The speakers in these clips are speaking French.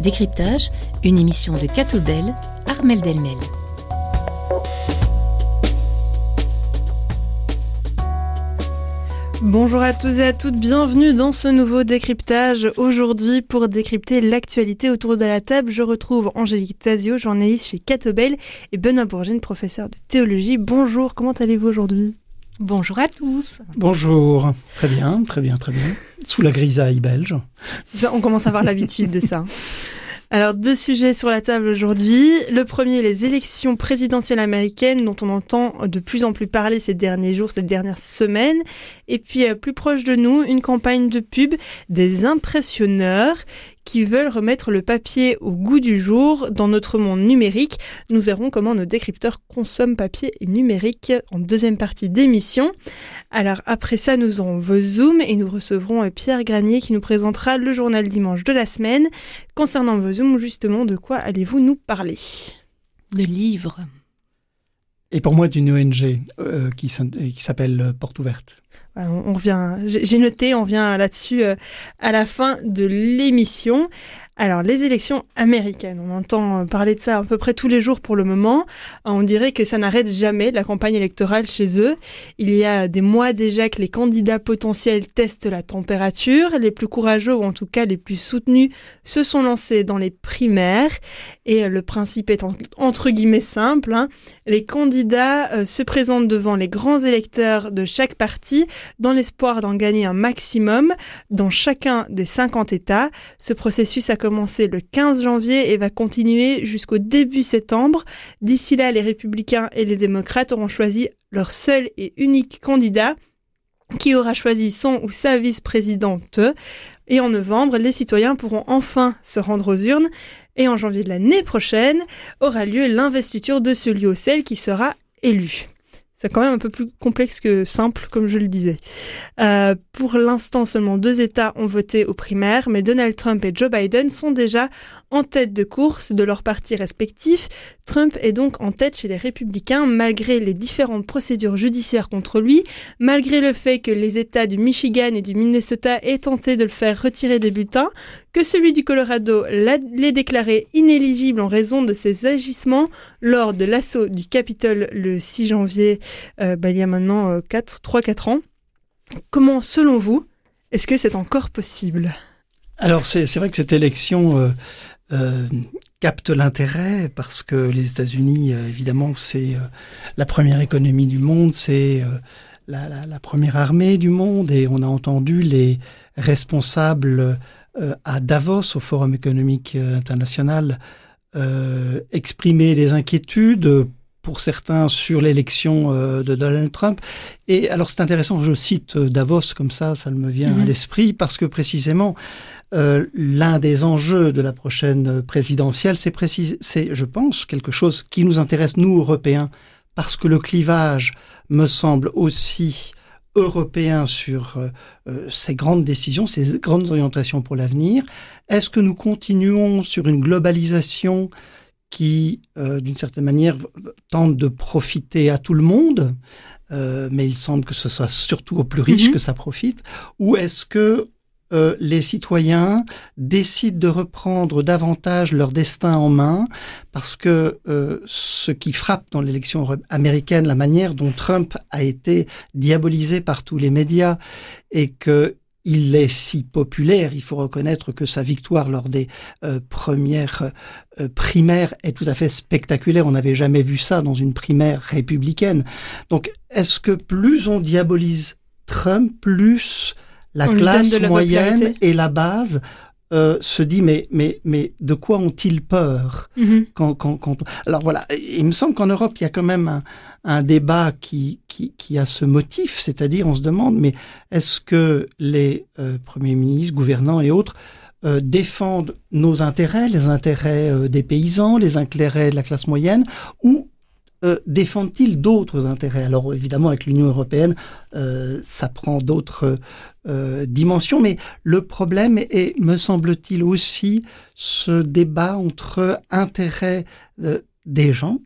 Décryptage, une émission de Catobel, Armel Delmel. Bonjour à tous et à toutes, bienvenue dans ce nouveau décryptage. Aujourd'hui, pour décrypter l'actualité autour de la table, je retrouve Angélique Tazio, journaliste chez Catobel, et Benoît Bourgine, professeur de théologie. Bonjour, comment allez-vous aujourd'hui? Bonjour à tous. Bonjour. Très bien, très bien, très bien. Sous la grisaille belge. On commence à avoir l'habitude de ça. Alors, deux sujets sur la table aujourd'hui. Le premier, les élections présidentielles américaines dont on entend de plus en plus parler ces derniers jours, ces dernières semaines. Et puis, euh, plus proche de nous, une campagne de pub des impressionneurs qui veulent remettre le papier au goût du jour dans notre monde numérique. Nous verrons comment nos décrypteurs consomment papier et numérique en deuxième partie d'émission. Alors après ça, nous aurons vos Zoom et nous recevrons euh, Pierre Granier qui nous présentera le journal dimanche de la semaine. Concernant vos Zoom, justement, de quoi allez-vous nous parler? De livres. Et pour moi, d'une ONG euh, qui s'appelle Porte Ouverte on, revient, j'ai noté, on vient là-dessus euh, à la fin de l'émission. Alors, les élections américaines, on entend parler de ça à peu près tous les jours pour le moment. On dirait que ça n'arrête jamais la campagne électorale chez eux. Il y a des mois déjà que les candidats potentiels testent la température. Les plus courageux, ou en tout cas les plus soutenus, se sont lancés dans les primaires. Et le principe est entre guillemets simple. Hein. Les candidats euh, se présentent devant les grands électeurs de chaque parti dans l'espoir d'en gagner un maximum dans chacun des 50 États. Ce processus a commencé le 15 janvier et va continuer jusqu'au début septembre. D'ici là, les républicains et les démocrates auront choisi leur seul et unique candidat qui aura choisi son ou sa vice-présidente. Et en novembre, les citoyens pourront enfin se rendre aux urnes. Et en janvier de l'année prochaine aura lieu l'investiture de celui ou celle qui sera élu. C'est quand même un peu plus complexe que simple, comme je le disais. Euh, pour l'instant, seulement deux États ont voté aux primaires, mais Donald Trump et Joe Biden sont déjà en tête de course de leurs partis respectifs. Trump est donc en tête chez les républicains malgré les différentes procédures judiciaires contre lui, malgré le fait que les États du Michigan et du Minnesota aient tenté de le faire retirer des bulletins, que celui du Colorado l'ait déclaré inéligible en raison de ses agissements lors de l'assaut du Capitole le 6 janvier, euh, bah, il y a maintenant 3-4 euh, ans. Comment, selon vous, est-ce que c'est encore possible? Alors c'est vrai que cette élection euh, euh, capte l'intérêt parce que les États-Unis, euh, évidemment, c'est euh, la première économie du monde, c'est la, la, la, première armée du monde et on a entendu les responsables à Davos, au Forum économique international, exprimer des inquiétudes pour certains sur l'élection de Donald Trump. Et alors c'est intéressant, je cite Davos comme ça, ça me vient à mhm. l'esprit, parce que précisément, euh, l'un des enjeux de la prochaine présidentielle, c'est, c'est, je pense, quelque chose qui nous intéresse, nous, Européens, parce que le clivage me semble aussi européen sur euh, euh, ces grandes décisions, ces grandes orientations pour l'avenir. Est-ce que nous continuons sur une globalisation qui, d'une certaine manière, tente de profiter à tout le monde, mais il semble que ce soit surtout aux plus riches mm-hmm. que ça profite, ou est-ce que euh, les citoyens décident de reprendre davantage leur destin en main parce que euh, ce qui frappe dans l'élection américaine, la manière dont Trump a été diabolisé par tous les médias et que il est si populaire, il faut reconnaître que sa victoire lors des euh, premières primaires est tout à fait spectaculaire. On n'avait jamais vu ça dans une primaire républicaine. Donc, est-ce que plus on diabolise Trump, plus la classe moyenne et la base euh, se dit mais mais mais de quoi ont-ils peur mhm. quand, quand, quand alors voilà il me semble qu'en Europe il y a quand même un, un débat qui, qui, qui a ce motif c'est-à-dire on se demande mais est-ce que les euh, premiers ministres gouvernants et autres euh, défendent nos intérêts les intérêts euh, des paysans les intérêts de la classe moyenne ou euh, défendent-ils d'autres intérêts? Alors évidemment, avec l'Union européenne, euh, ça prend d'autres euh, dimensions, mais le problème est, me semble-t-il, aussi ce débat entre intérêts des gens,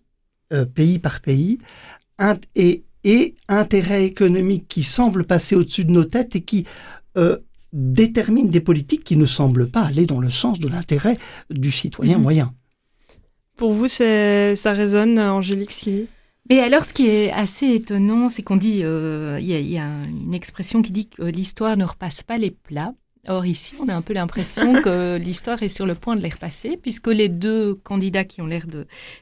pays par pays, et et intérêts économiques qui semblent passer au-dessus de nos têtes et qui déterminent des politiques qui ne semblent pas aller dans le sens de l'intérêt du citoyen Mhm. moyen. Pour vous, ça résonne, Angélique Skilly Mais alors, ce qui est assez étonnant, c'est qu'on dit, euh, il y, a- il y a une expression qui dit que l'histoire ne repasse pas les plats. Or, ici, on a un peu l'impression que l'histoire est sur le point de les repasser, puisque les deux candidats qui ont l'air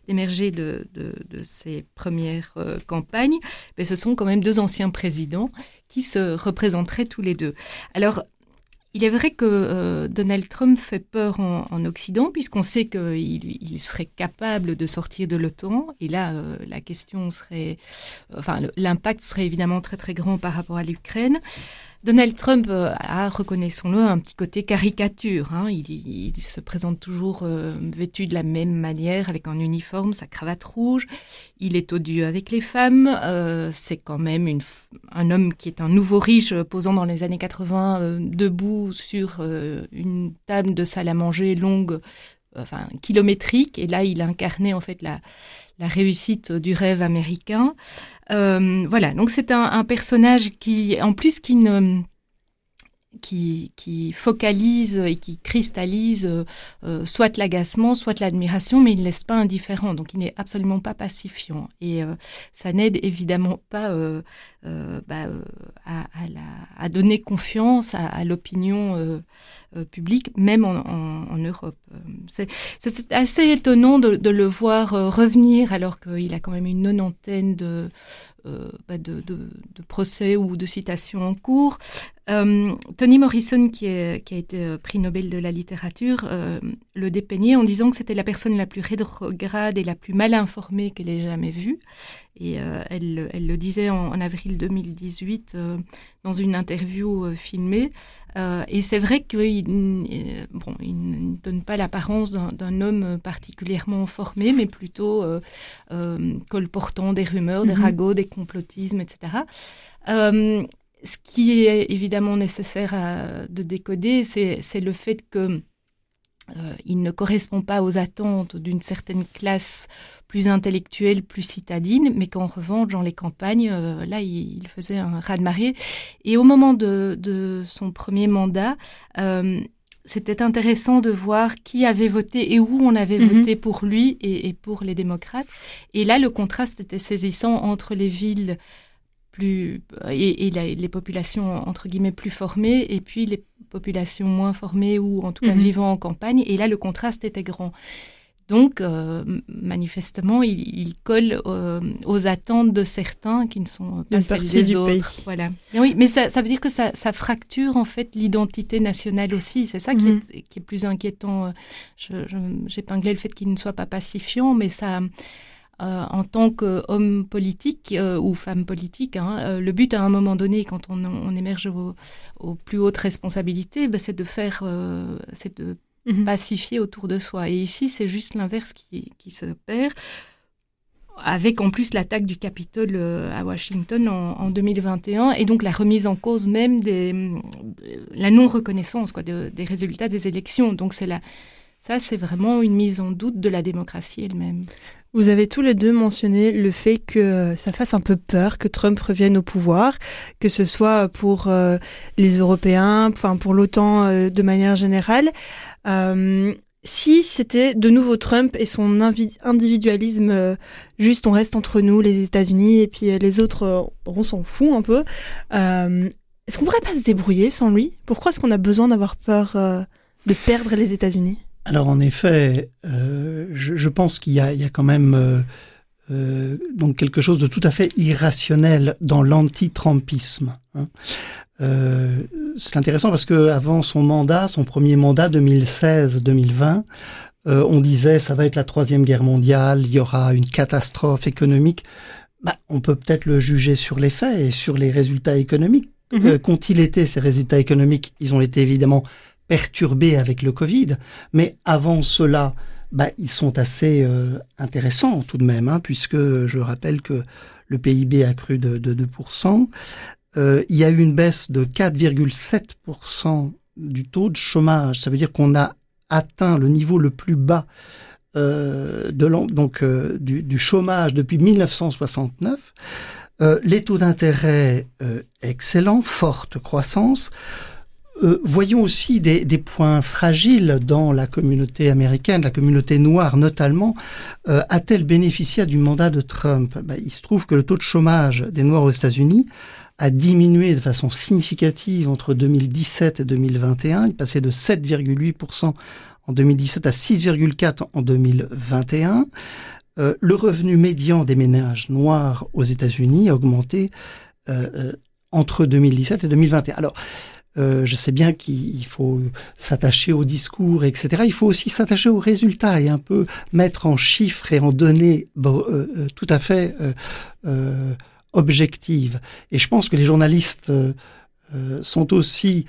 d'émerger de, de- de ces premières euh, campagnes, ben, ce sont quand même deux anciens présidents qui se représenteraient tous les deux. Alors, il est vrai que euh, Donald Trump fait peur en, en Occident, puisqu'on sait qu'il il serait capable de sortir de l'OTAN. Et là, euh, la question serait, enfin, l'impact serait évidemment très très grand par rapport à l'Ukraine. Donald Trump euh, a, reconnaissons-le, un petit côté caricature. hein. Il, se présente toujours euh, vêtu de la même manière, avec un uniforme, sa cravate rouge. Il est odieux avec les femmes. euh, c'est quand même un homme qui est un nouveau riche, posant dans les années 80, euh, debout sur une table de salle à manger longue, enfin kilométrique. Et là, il incarnait en fait la, la réussite du rêve américain. Euh, voilà, donc c'est un, un personnage qui, en plus, qui ne qui, qui focalise et qui cristallise euh, euh, soit l'agacement, soit l'admiration, mais il ne laisse pas indifférent. Donc il n'est absolument pas pacifiant. Et euh, ça n'aide évidemment pas euh, euh, bah, euh, à, à, la, à, donner confiance à, à l'opinion publique, même en, en, en Europe. C'est assez étonnant de, de le voir revenir alors qu'il a quand même une nonantaine de, bah de, de, de, procès ou de citations en cours. Euh, Toni Morrison, qui, est, qui, a été euh, prix Nobel de la littérature, euh, le dépeignait en disant que c'était la personne la plus rétrograde et la plus mal informée qu'elle ait jamais vue. Et euh, elle, elle, le disait en, en avril 2018 euh, dans une interview filmée. et c'est vrai qu'il bon, il ne donne pas l'apparence d'un homme particulièrement formé, mais plutôt colportant des rumeurs, mm -hmm. des ragots, des complotismes, etc. ce qui est évidemment nécessaire à, de décoder, c'est le fait que euh, il ne correspond pas aux attentes d'une certaine classe plus intellectuelle, plus citadine, mais qu'en revanche, dans les campagnes, euh, là, il, il, faisait un raz-de-marée. Et au moment de, de son premier mandat, euh, c'était intéressant de voir qui avait voté et où on avait mm -hmm. voté pour lui et, et, pour les démocrates. Et là, le contraste était saisissant entre les villes plus et, et la, les populations entre guillemets plus formées et puis les populations moins formées ou en tout cas -hmm. vivant en campagne. Et là, le contraste était grand. Donc, euh, manifestement, il, il colle euh, aux attentes de certains qui ne sont pas Une celles des autres. Pays. Voilà. Et oui, mais ça, ça, veut dire que ça, ça fracture en fait l'identité nationale aussi. C'est ça qui, est, qui, est, plus inquiétant. J'épinglais le fait qu'il ne soit pas pacifiant, mais ça. Euh, en tant qu'homme politique euh, ou femme politique, hein, euh, le but à un moment donné, quand on, on émerge aux, aux, plus hautes responsabilités, ben, c'est de faire, c'est de -hmm. pacifier autour de soi. Et ici, c'est juste l'inverse qui, qui, se perd, avec en plus l'attaque du Capitole à Washington en, en, 2021, et donc la remise en cause même des, la non-reconnaissance quoi, de, des résultats des élections. Donc c'est la ça, c'est vraiment une mise en doute de la démocratie elle-même. Vous avez tous les deux mentionné le fait que ça fasse un peu peur que Trump revienne au pouvoir, que ce soit pour euh, les Européens, enfin pour l'OTAN euh, de manière générale. Euh, si c'était de nouveau Trump et son individualisme, euh, juste on reste entre nous, les États-Unis, et puis les autres, on s'en fout un peu. euh, Est-ce qu'on pourrait pas se débrouiller sans lui? Pourquoi est-ce qu'on a besoin d'avoir peur euh, de perdre les États-Unis? Alors en effet, euh, je, je, pense qu'il y, y, a quand même euh, euh, donc quelque chose de tout à fait irrationnel dans l'anti-trumpisme. Hein. C'est intéressant parce que avant son mandat, son premier mandat 2016-2020, on disait ça va être la troisième guerre mondiale, il y aura une catastrophe économique. Bah, on peut peut-être le juger sur les faits et sur les résultats économiques. Mm -hmm. Qu'ont-ils été ces résultats économiques? Ils ont été évidemment perturbés avec le Covid, mais avant cela, bah, ils sont assez euh, intéressants tout de même, hein, puisque je rappelle que le PIB a cru de, de 2%. Euh, il y a eu une baisse de 4,7% du taux de chômage. Ça veut dire qu'on a atteint le niveau le plus bas euh, de donc, du, du, chômage depuis 1969. Euh, les taux d'intérêt excellents, forte croissance. Euh, voyons aussi des, points fragiles dans la communauté américaine, la communauté noire notamment. A-t-elle bénéficié du mandat de Trump? Ben, Il se trouve que le taux de chômage des Noirs aux États-Unis a diminué de façon significative entre 2017 et 2021. Il passait de 7,8% en 2017 à 6,4% en 2021. Euh, le revenu médian des ménages noirs aux États-Unis a augmenté euh, euh, entre 2017 et 2021. Alors, je sais bien qu'il faut s'attacher au discours, etc. Il faut aussi s'attacher aux résultats et un peu mettre en chiffres et en données tout à fait objectives. Et je pense que les journalistes sont aussi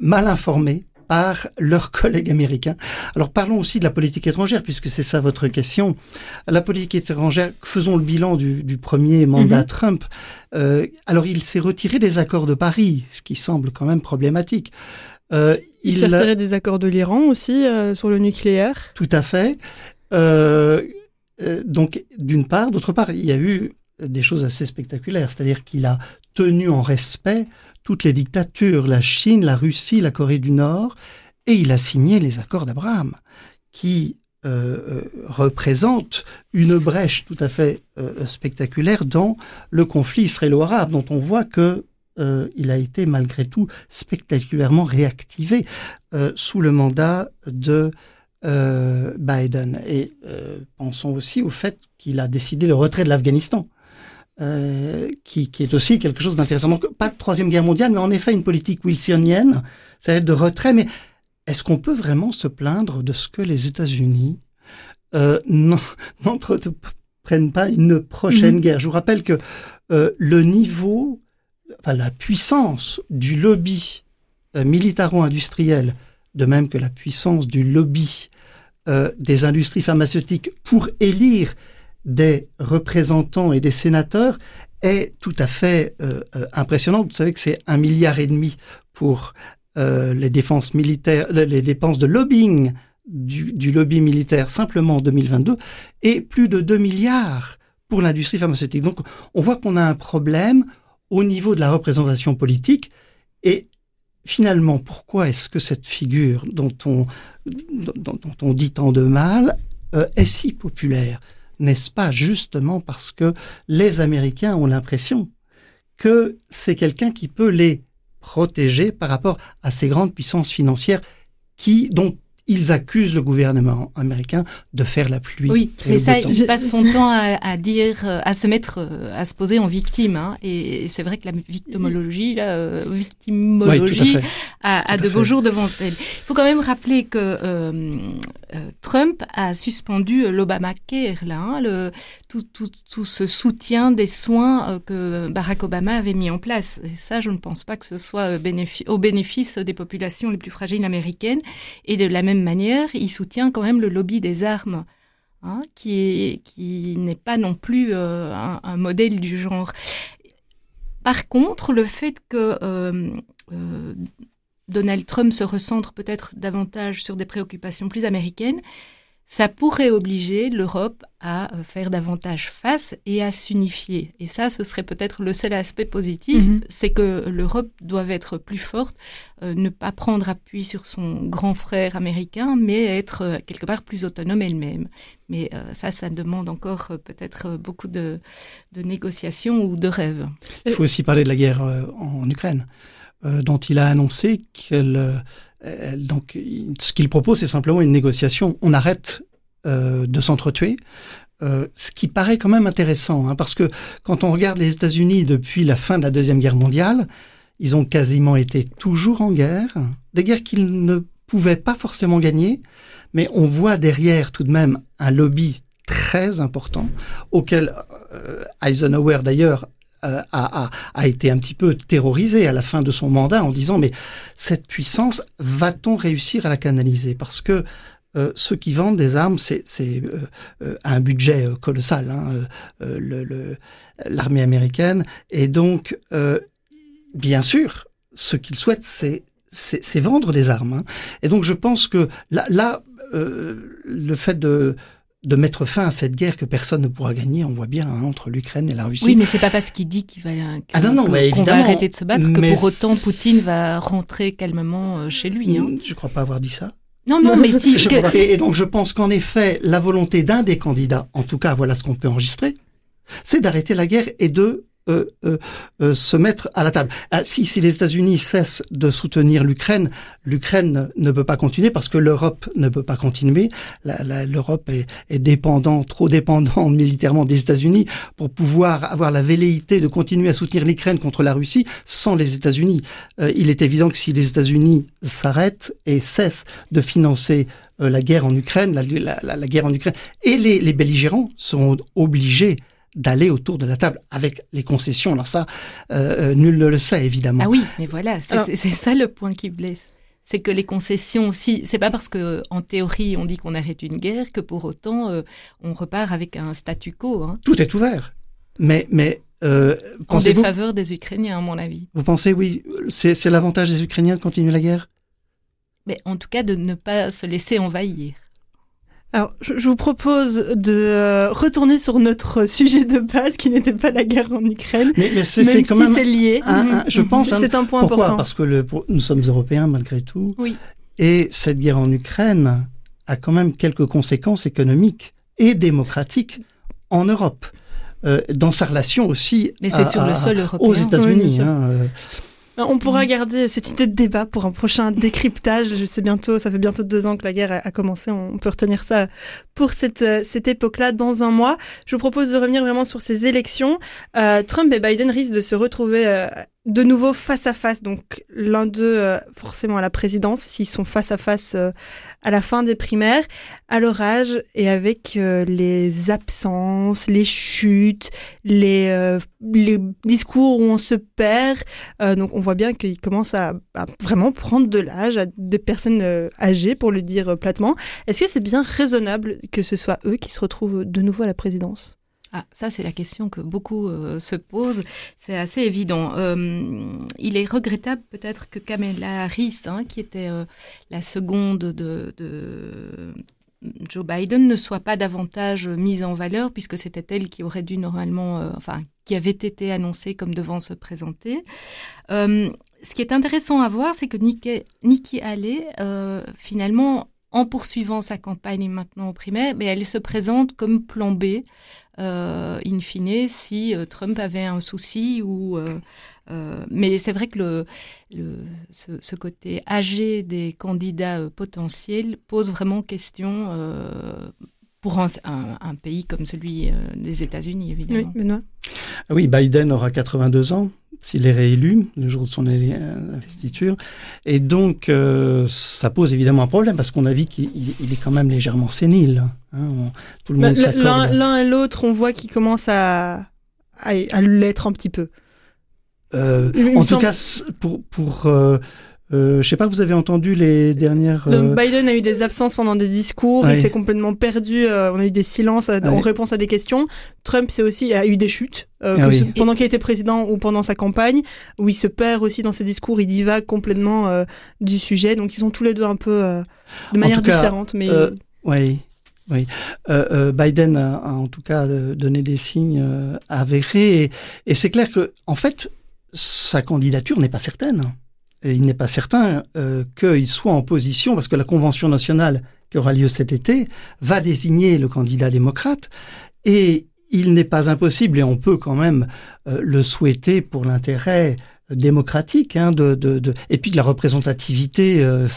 mal informés par leurs collègues américains. Alors parlons aussi de la politique étrangère, puisque c'est ça votre question. La politique étrangère, faisons le bilan du, premier mandat mhm. Trump. Euh, alors il s'est retiré des accords de Paris, ce qui semble quand même problématique. Euh, il, s'est retiré des accords de l'Iran aussi euh, sur le nucléaire. Tout à fait. donc d'une part, d'autre part, il y a eu des choses assez spectaculaires, c'est-à-dire qu'il a tenu en respect toutes les dictatures, la Chine, la Russie, la Corée du Nord, et il a signé les accords d'Abraham, qui euh, euh, représentent une brèche tout à fait euh, spectaculaire dans le conflit israélo-arabe, dont on voit que il a été malgré tout spectaculairement réactivé sous le mandat de Biden. Et pensons aussi au fait qu'il a décidé le retrait de l'Afghanistan. Euh, qui, qui, est aussi quelque chose d'intéressant. Donc, pas de troisième guerre mondiale, mais en effet une politique wilsonienne, ça va être de retrait. Mais est-ce qu'on peut vraiment se plaindre de ce que les États-Unis euh, n'entreprennent pas une prochaine mhm. guerre? Je vous rappelle que euh, le niveau, enfin la puissance du lobby euh, militaro-industriel, de même que la puissance du lobby des industries pharmaceutiques pour élire des représentants et des sénateurs est tout à fait euh, euh, impressionnante. Vous savez que c'est un milliard et demi pour euh, les défenses militaires, les dépenses de lobbying du, lobby militaire simplement en 2022 et plus de 2 milliards pour l'industrie pharmaceutique. Donc on voit qu'on a un problème au niveau de la représentation politique et finalement pourquoi est-ce que cette figure dont on, dont, on dit tant de mal est si populaire? N'est-ce pas justement parce que les Américains ont l'impression que c'est quelqu'un qui peut les protéger par rapport à ces grandes puissances financières qui, dont ils accusent le gouvernement américain de faire la pluie. Oui, mais ça, il passe son temps à, dire, euh, à se mettre, euh, à se poser en victime. Hein. Et, c'est vrai que la victimologie, la euh, victimologie, a, de beaux jours devant elle. Il faut quand même rappeler que Trump a suspendu l'Obamacare, là, hein, le, tout, tout, tout, ce soutien des soins que Barack Obama avait mis en place. Et ça, je ne pense pas que ce soit au bénéfice des populations les plus fragiles américaines et de la même manière, il soutient quand même le lobby des armes, hein, qui, n'est pas non plus euh, un, modèle du genre. Par contre, le fait que euh, euh, Donald Trump se recentre peut-être davantage sur des préoccupations plus américaines, ça pourrait obliger l'Europe à euh, faire davantage face et à s'unifier. Et ça, ce serait peut-être le seul aspect positif, mhm. c'est que l'Europe doit être plus forte, euh, ne pas prendre appui sur son grand frère américain, mais être euh, quelque part plus autonome elle-même. Mais ça, ça demande encore peut-être beaucoup de, de, négociations ou de rêves. Il faut aussi parler de la guerre en Ukraine, dont il a annoncé qu'elle euh, donc, ce qu'il propose, c'est simplement une négociation. On arrête euh, de s'entretuer. Euh, ce qui paraît quand même intéressant, hein, parce que quand on regarde les États-Unis depuis la fin de la Deuxième Guerre mondiale, ils ont quasiment été toujours en guerre, des guerres qu'ils ne pouvaient pas forcément gagner, mais on voit derrière tout de même un lobby très important, auquel Eisenhower d'ailleurs euh, a, a, a, été un petit peu terrorisé à la fin de son mandat en disant mais cette puissance, va-t-on réussir à la canaliser? Parce que euh, ceux qui vendent des armes, c'est euh, euh, un budget colossal, hein, l'armée le, américaine. Et donc, bien sûr, ce qu'ils souhaitent, c'est c'est vendre des armes. Hein. Et donc, je pense que là, là le fait de de mettre fin à cette guerre que personne ne pourra gagner, on voit bien, hein, entre l'Ukraine et la Russie. Oui, mais c'est pas parce qu'il dit qu'il va, ah non, non, qu'on va arrêter de se battre que pour autant Poutine va rentrer calmement euh, chez lui. Hein. Je crois pas avoir dit ça? Non, non, mais si. et donc je pense qu'en effet, la volonté d'un des candidats, en tout cas, voilà ce qu'on peut enregistrer, c'est d'arrêter la guerre et de euh, euh, euh, se mettre à la table. Ah, si, si les États-Unis cessent de soutenir l'Ukraine, l'Ukraine ne peut pas continuer parce que l'Europe ne peut pas continuer. L'Europe est, est dépendant, trop dépendant militairement des États-Unis pour pouvoir avoir la velléité de continuer à soutenir l'Ukraine contre la Russie sans les États-Unis. il est évident que si les États-Unis s'arrêtent et cessent de financer la guerre en Ukraine, la, la, guerre en Ukraine, et les, les belligérants seront obligés d'aller autour de la table avec les concessions. Alors ça, euh, euh, nul ne le sait évidemment. Ah oui, mais voilà, c'est ça le point qui blesse. C'est que les concessions, si c'est pas parce que en théorie on dit qu'on arrête une guerre que pour autant euh, on repart avec un statu quo. Hein. Tout est ouvert, mais mais en défaveur des Ukrainiens, à mon avis. Vous pensez, oui, c'est l'avantage des Ukrainiens de continuer la guerre? Mais en tout cas, de ne pas se laisser envahir. Alors, je vous propose de euh, retourner sur notre sujet de base, qui n'était pas la guerre en Ukraine. Mais, mais c'est quand même c'est lié. je pense. C'est un point pourquoi important. Parce que le, nous sommes européens malgré tout. Oui. Et cette guerre en Ukraine a quand même quelques conséquences économiques et démocratiques en Europe. Euh, dans sa relation aussi Mais c'est sur le sol européen. aux États-Unis. hein, euh, on pourra mm. garder cette idée de débat pour un prochain décryptage. Je sais bientôt, ça fait bientôt deux ans que la guerre a commencé. On peut retenir ça pour cette, euh, cette époque-là dans un mois. Je vous propose de revenir vraiment sur ces élections. Euh, Trump et Biden risquent de se retrouver de nouveau face à face. Donc l'un d'eux forcément à la présidence, s'ils sont face à face à la fin des primaires, à leur âge et avec euh, les absences, les chutes, les, euh, discours où on se perd. Euh, donc on voit bien qu'ils commencent à, à, vraiment prendre de l'âge à des personnes âgées, pour le dire platement. Est-ce que c'est bien raisonnable que ce soit eux qui se retrouvent de nouveau à la présidence? Ah, ça, c'est la question que beaucoup euh, se posent. C'est assez évident. Euh, il est regrettable peut-être que Kamala Harris, hein, qui était euh, la seconde de, Joe Biden, ne soit pas davantage mise en valeur, puisque c'était elle qui aurait dû normalement, enfin, qui avait été annoncée comme devant se présenter. ce qui est intéressant à voir, c'est que Nikki, Nikki Haley, finalement, en poursuivant sa campagne maintenant au primaire, mais elle se présente comme plan B euh, in fine, si euh, Trump avait un souci ou. Euh, mais c'est vrai que ce, côté âgé des candidats potentiels pose vraiment question pour un, un, pays comme celui des États-Unis, évidemment. Oui, Benoît. Ah oui, Biden aura 82 ans s'il est réélu le jour de son investiture. Et donc, euh, ça pose évidemment un problème parce qu'on a vu qu'il est quand même légèrement sénile. Hein, tout le monde L'un et l'autre, on voit qu'il commence à, à, l'être un petit peu. Euh, en tout cas, pour, pour euh, euh, je sais pas, vous avez entendu les dernières. Euh... Biden a eu des absences pendant des discours, il s'est complètement perdu. Euh, on a eu des silences en réponse à des questions. Trump c'est aussi a eu des chutes euh, ah pendant qu'il était président ou pendant sa campagne, où il se perd aussi dans ses discours, il divague complètement du sujet. Donc ils sont tous les deux un peu de manière différente, mais. oui. Oui, Biden a, en tout cas donné des signes avérés et, et c'est clair que en fait sa candidature n'est pas certaine il n'est pas certain euh, qu'il soit en position, parce que la Convention nationale qui aura lieu cet été va désigner le candidat démocrate, et il n'est pas impossible, et on peut quand même euh, le souhaiter pour l'intérêt démocratique, hein, de, de, de, et puis de la représentativité euh,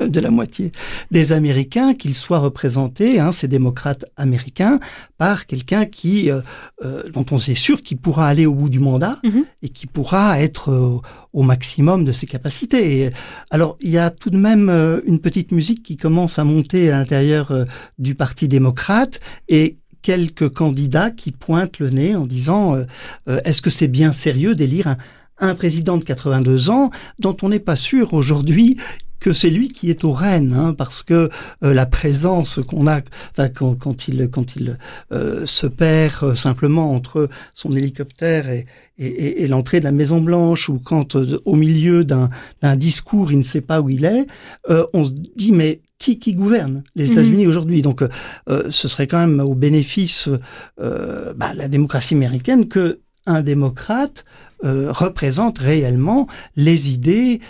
de la moitié des Américains, qu'ils soient représentés, hein, ces démocrates américains, par quelqu'un qui, euh, euh, dont on sait sûr qu'il pourra aller au bout du mandat mm-hmm. et qui pourra être au maximum de ses capacités. alors, il y a tout de même une petite musique qui commence à monter à l'intérieur du Parti démocrate et quelques candidats qui pointent le nez en disant est-ce que c'est bien sérieux d'élire un un président de 82 ans dont on n'est pas sûr aujourd'hui que c'est lui qui est au Rennes, hein, parce que euh, la présence qu'on a, quand, quand, il quand il euh, se perd euh, simplement entre son hélicoptère et, et, et l'entrée de la Maison Blanche, ou quand au milieu d'un discours il ne sait pas où il est, on se dit mais qui, qui gouverne les États-Unis aujourd'hui? Donc, ce serait quand même au bénéfice bah, la démocratie américaine que un démocrate représente réellement les idées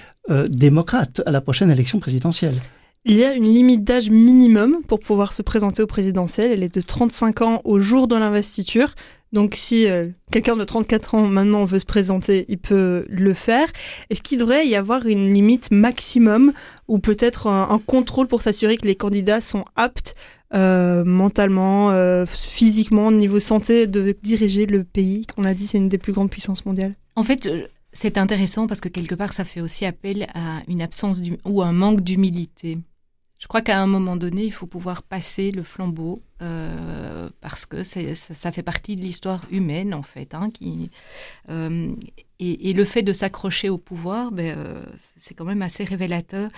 démocrates à la prochaine élection présidentielle. Il y a une limite d'âge minimum pour pouvoir se présenter au présidentiel. Elle est de 35 ans au jour de l'investiture. Donc si euh, quelqu'un de 34 ans maintenant veut se présenter, il peut le faire. Est-ce qu'il devrait y avoir une limite maximum ou peut-être un, contrôle pour s'assurer que les candidats sont aptes euh, mentalement, euh, physiquement, niveau santé, de diriger le pays On a dit c'est une des plus grandes puissances mondiales. En fait, c'est intéressant parce que quelque part, ça fait aussi appel à une absence ou un manque d'humilité. Je crois qu'à un moment donné, il faut pouvoir passer le flambeau euh, parce que ça, fait partie de l'histoire humaine en fait. Hein, euh, et, le fait de s'accrocher au pouvoir, ben, euh, c'est quand même assez révélateur.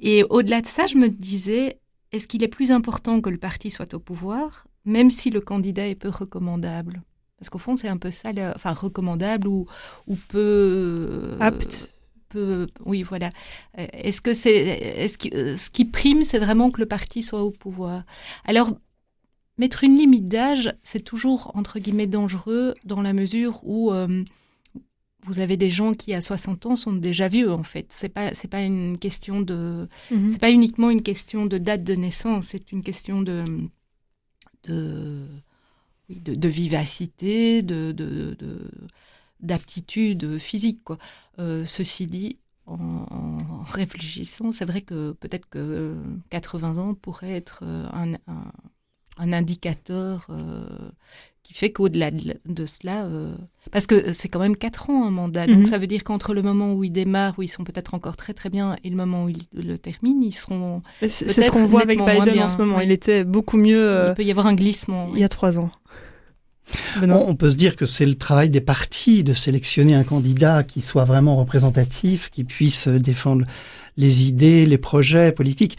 Et au-delà de ça, je me disais, est-ce qu'il est plus important que le parti soit au pouvoir, même si le candidat est peu recommandable? Parce qu'au fond, c'est un peu ça, enfin recommandable ou, ou peu apte. oui, voilà. Euh, est-ce que c'est, est-ce que euh, ce qui prime, c'est vraiment que le parti soit au pouvoir? Alors, mettre une limite d'âge, c'est toujours entre guillemets dangereux dans la mesure où euh, vous avez des gens qui à 60 ans sont déjà vieux en fait. C'est pas c'est pas une question de mhm. c'est pas uniquement une question de date de naissance, c'est une question de de de, vivacité, de, de, d'aptitude physique. Quoi. Euh, ceci dit, en, réfléchissant, c'est vrai que peut-être que 80 ans pourrait être euh, un, un, indicateur euh, qui fait qu'au-delà de, cela, parce que c'est quand même 4 ans un mandat, donc mhm. ça veut dire qu'entre le moment où ils démarrent, où ils sont peut-être encore très très bien, et le moment où ils le terminent, ils seront. C'est ce qu'on voit avec Biden en ce moment. Il était beaucoup mieux. il peut y avoir un glissement. Il y a 3 ans. on peut se dire que c'est le travail des partis de sélectionner un candidat qui soit vraiment représentatif, qui puisse euh, défendre les idées, les projets politiques.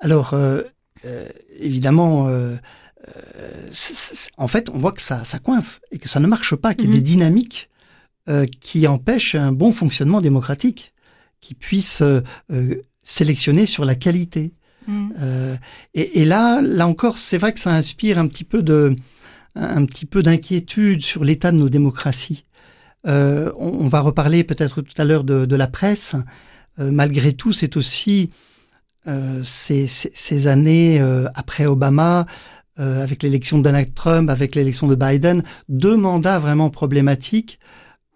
Alors, euh, euh, évidemment, en fait, on voit que ça, ça coince et que ça ne marche pas, qu'il y ait des mhm. dynamiques qui empêchent un bon fonctionnement démocratique, qui puisse sélectionner sur la qualité. Mhm. Et, et, là, là encore, c'est vrai que ça inspire un petit peu de un petit peu d'inquiétude sur l'état de nos démocraties. Euh, on, va reparler peut-être tout à l'heure de, la presse. Euh, malgré tout, c'est aussi euh, ces, années après Obama, avec l'élection de Donald Trump, avec l'élection de Biden, deux mandats vraiment problématiques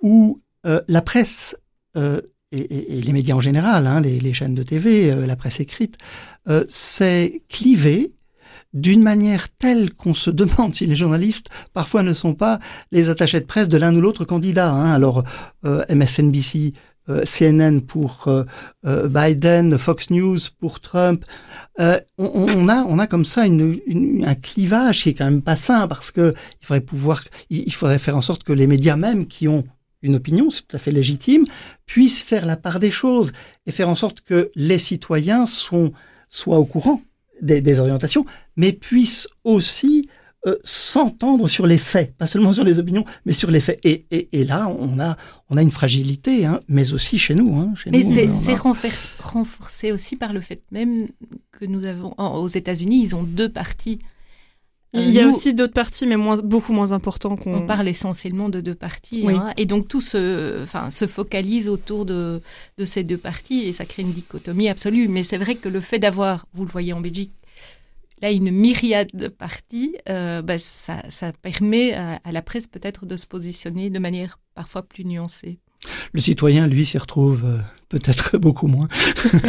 où la presse et, les médias en général, hein, les, les, chaînes de TV, la presse écrite, s'est clivée d'une manière telle qu'on se demande si les journalistes parfois ne sont pas les attachés de presse de l'un ou l'autre candidat. Hein. Alors euh, MSNBC, euh, CNN pour euh, Biden, Fox News pour Trump. On, a, on a comme ça un clivage qui est quand même pas sain parce que il faudrait pouvoir, il faudrait faire en sorte que les médias même qui ont une opinion, c'est tout à fait légitime, puissent faire la part des choses et faire en sorte que les citoyens sont, soient au courant des, orientations, mais puissent aussi euh, s'entendre sur les faits, pas seulement sur les opinions, mais sur les faits. Et, et, là, on a, on a une fragilité, hein, mais aussi chez nous. Hein, mais c'est renforcé aussi par le fait même que nous avons, aux États-Unis, ils ont deux partis. Il y a aussi d'autres partis, mais moins, beaucoup moins importants. qu'on on parle essentiellement de deux partis. Hein, et donc tout se, enfin, se focalise autour de, de ces deux partis et ça crée une dichotomie absolue. Mais c'est vrai que le fait d'avoir, vous le voyez en Belgique, là une myriade de partis, euh, bah, ça, ça, permet à, à la presse peut-être de se positionner de manière parfois plus nuancée. Le citoyen, lui, s'y retrouve euh, peut-être beaucoup moins.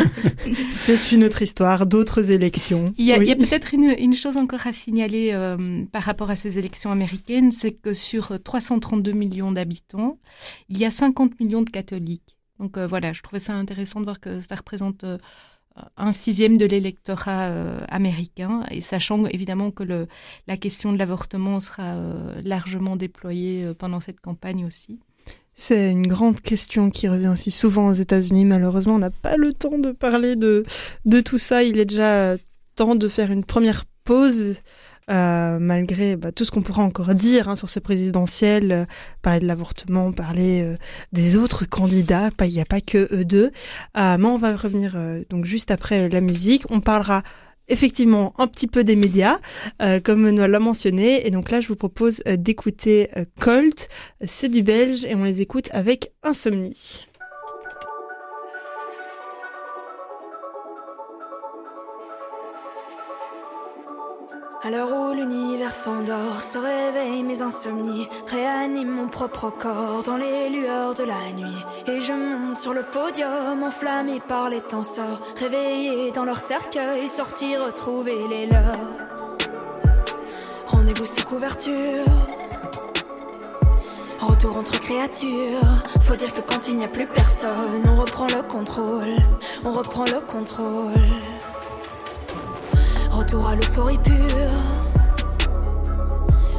c'est une autre histoire, d'autres élections. Il y a, peut-être une, chose encore à signaler euh, par rapport à ces élections américaines, c'est que sur 332 millions d'habitants, il y a 50 millions de catholiques. Donc euh, voilà, je trouvais ça intéressant de voir que ça représente un sixième de l'électorat américain, et sachant évidemment que la question de l'avortement sera largement déployée pendant cette campagne aussi. C'est une grande question qui revient aussi souvent aux États-Unis. Malheureusement, on n'a pas le temps de parler de tout ça. Il est déjà temps de faire une première pause. Malgré bah, tout ce qu'on pourra encore dire hein, sur ces présidentielles, parler de l'avortement, parler des autres candidats, il n'y a pas que eux deux. mais on va revenir donc juste après la musique. On parlera effectivement un petit peu des médias, euh, comme Noël l'a mentionné. Et donc là, je vous propose euh, d'écouter euh, Colt. C'est du belge et on les écoute avec Insomnie. À l'heure où l'univers s'endort, se réveillent mes insomnies, réanime mon propre corps dans les lueurs de la nuit. Et je monte sur le podium, enflammé par les tenseurs, réveillé dans leur cercueil, sortir retrouver les leurs. Rendez-vous sous couverture. Retour entre créatures, faut dire que quand il n'y a plus personne, on reprend le contrôle, on reprend le contrôle. Retour à l'euphorie pure,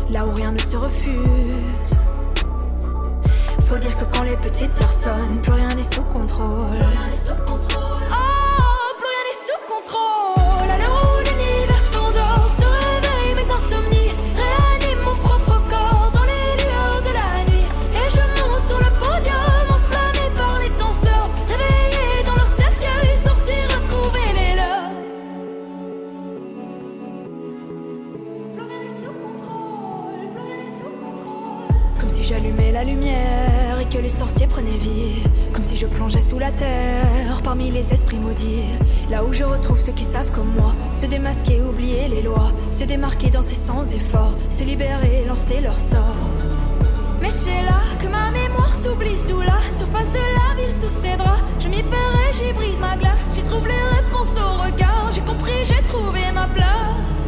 là où rien ne se refuse. Faut dire que quand les petites sœurs sonnent, plus rien n'est sous contrôle. Parmi les esprits maudits. Là où je retrouve ceux qui savent comme moi, se démasquer, oublier les lois, se démarquer dans ses sans effort, se libérer, lancer leur sort. Mais c'est là que ma mémoire s'oublie sous la surface de la ville, sous ses draps. Je m'y perds et j'y brise ma glace. J'y trouve les réponses au regard. J'ai compris, j'ai trouvé ma place.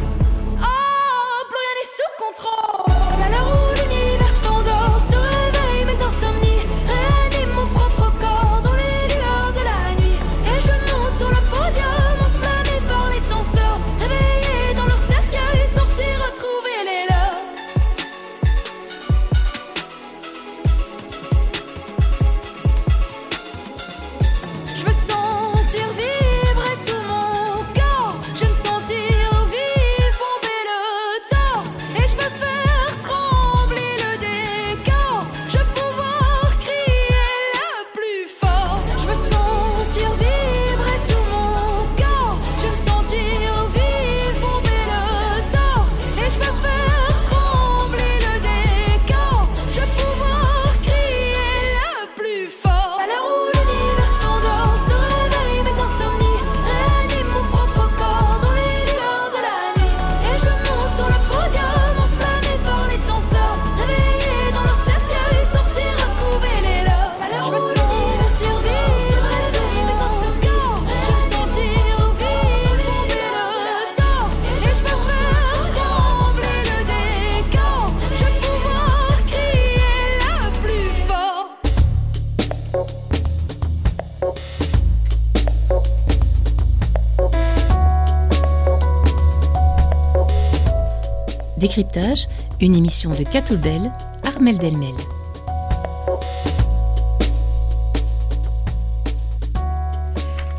Décryptage, une émission de Catoubel, Armel Delmel.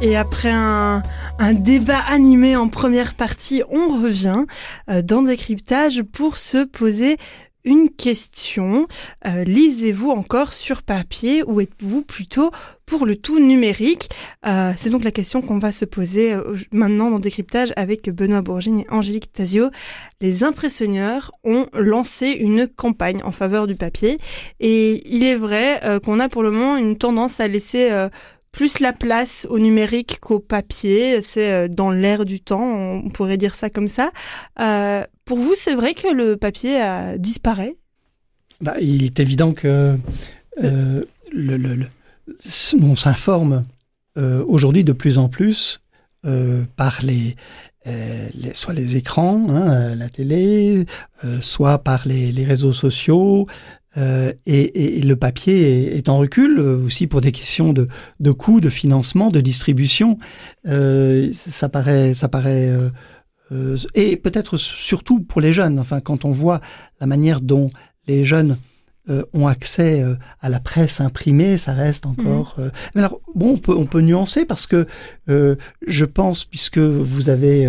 Et après un, débat animé en première partie, on revient euh, dans Décryptage pour se poser une question. Euh, lisez-vous encore sur papier ou êtes-vous plutôt pour le tout numérique euh, C'est donc la question qu'on va se poser euh, maintenant dans Décryptage avec Benoît Bourgine et Angélique Tasio. Les impressionneurs ont lancé une campagne en faveur du papier et il est vrai qu'on a pour le moment une tendance à laisser plus la place au numérique qu'au papier. C'est dans l'air du temps, on pourrait dire ça comme ça. Pour vous, c'est vrai que le papier a disparaît bah, Il est évident que euh, le, on s'informe euh, aujourd'hui de plus en plus euh, par les, soit les écrans, hein, la télé, soit par les, réseaux sociaux. Et, le papier est, en recul aussi pour des questions de, de coûts, de financement, de distribution. ça paraît, ça paraît euh, et peut-être surtout pour les jeunes. Enfin, quand on voit la manière dont les jeunes ont accès à la presse imprimée, ça reste encore. Mhm. mais alors bon, on peut on peut nuancer parce que je pense puisque vous avez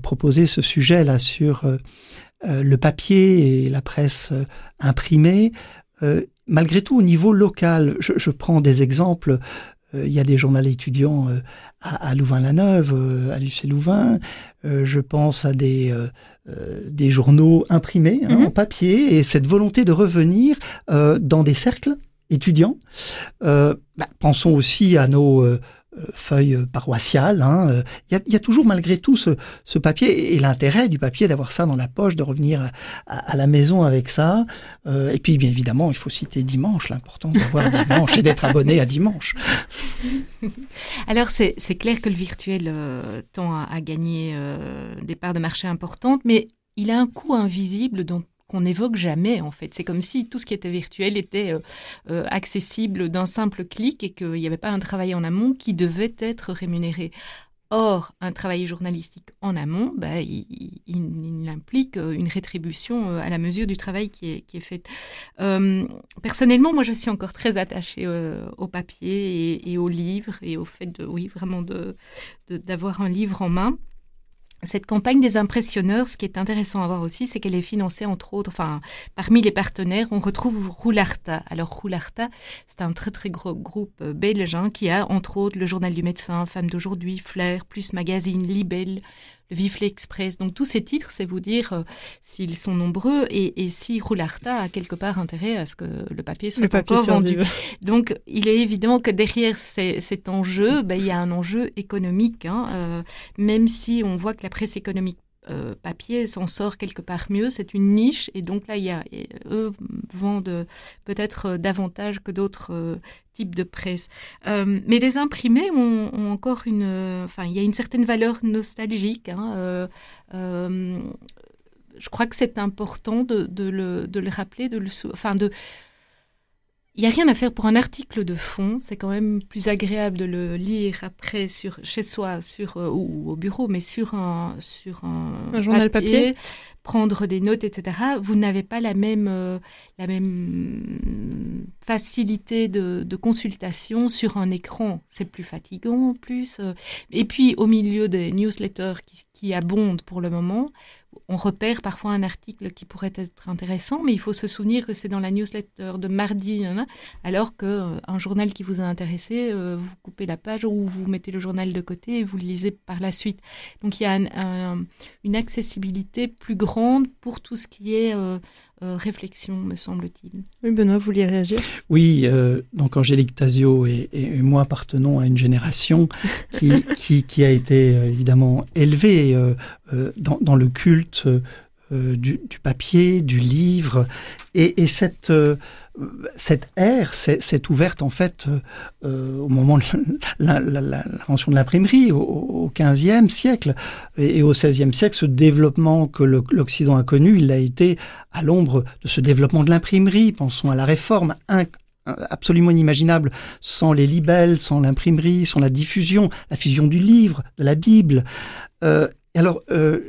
proposé ce sujet là sur le papier et la presse imprimée. malgré tout, au niveau local, je, je prends des exemples il y a des journaux étudiants à, Louvain-la-Neuve, euh, à l'UC Louvain. Euh, je pense à des, euh, des journaux imprimés hein, mhm. en papier et cette volonté de revenir dans des cercles étudiants. Bah, pensons aussi à nos euh, feuille paroissiale. Hein, euh, il y, a, toujours malgré tout ce, papier et, l'intérêt du papier d'avoir ça dans la poche, de revenir à, la maison avec ça. Euh, et puis bien évidemment, il faut citer dimanche, l'importance d'avoir dimanche et d'être abonné à dimanche. Alors c'est clair que le virtuel tend à, gagner des parts de marché importantes, mais il a un coût invisible dont qu'on n'évoque jamais en fait. C'est comme si tout ce qui était virtuel était euh, euh, accessible d'un simple clic et qu'il n'y avait pas un travail en amont qui devait être rémunéré. Or, un travail journalistique en amont, bah, il, implique euh, une rétribution à la mesure du travail qui est, fait. personnellement, moi, je suis encore très attachée au papier et, au livre et au fait de, oui, vraiment de, d'avoir un livre en main. Cette campagne des impressionneurs, ce qui est intéressant à voir aussi, c'est qu'elle est financée entre autres, enfin, parmi les partenaires, on retrouve Roularta. Alors Roularta, c'est un très très gros groupe euh, belge hein, qui a entre autres le Journal du médecin, Femme d'aujourd'hui, Flair, Plus Magazine, Libelle, le Vifle Express. Donc tous ces titres, c'est vous dire euh, s'ils sont nombreux et, si Roularta a quelque part intérêt à ce que le papier soit encore vendu. Donc il est évident que derrière cet enjeu, ben, il y a un enjeu économique, hein, euh, même si on voit que la presse économique euh, papier s'en sort quelque part mieux. C'est une niche et donc là, il y a, eux vendent peut-être davantage que d'autres euh, types de presse. Euh, mais les imprimés ont, encore une, enfin, il y a une certaine valeur nostalgique. Hein, je crois que c'est important de, le, de, le, rappeler, de le, enfin de il n'y a rien à faire pour un article de fond. C'est quand même plus agréable de le lire après sur, chez soi sur, euh, ou, au bureau, mais sur un, sur un, journal papier, prendre des notes, etc. Vous n'avez pas la même, euh, la même facilité de, de, consultation sur un écran. C'est plus fatigant en plus. Euh. Et puis au milieu des newsletters qui, qui abondent pour le moment, on repère parfois un article qui pourrait être intéressant, mais il faut se souvenir que c'est dans la newsletter de mardi, alors qu'un euh, journal qui vous a intéressé, euh, vous coupez la page ou vous mettez le journal de côté et vous le lisez par la suite. Donc il y a une accessibilité plus grande pour tout ce qui est euh, euh, réflexion, me semble-t-il. Oui, Benoît, vous vouliez réagir? Oui, euh, donc Angélique Tasio et, moi appartenons à une génération qui, qui, a été euh, évidemment élevée dans, dans, le culte du, du, papier, du livre, et, et cette cette ère s'est ouverte en fait euh, euh, au moment de l'invention de l'imprimerie au, XVe siècle. Et, au XVIe siècle ce développement que l'Occident a connu il a été à l'ombre de ce développement de l'imprimerie. Pensons à la réforme. Absolument inimaginable. Sans les libelles sans l'imprimerie sans la diffusion la fusion du livre de la Bible. Euh, alors euh,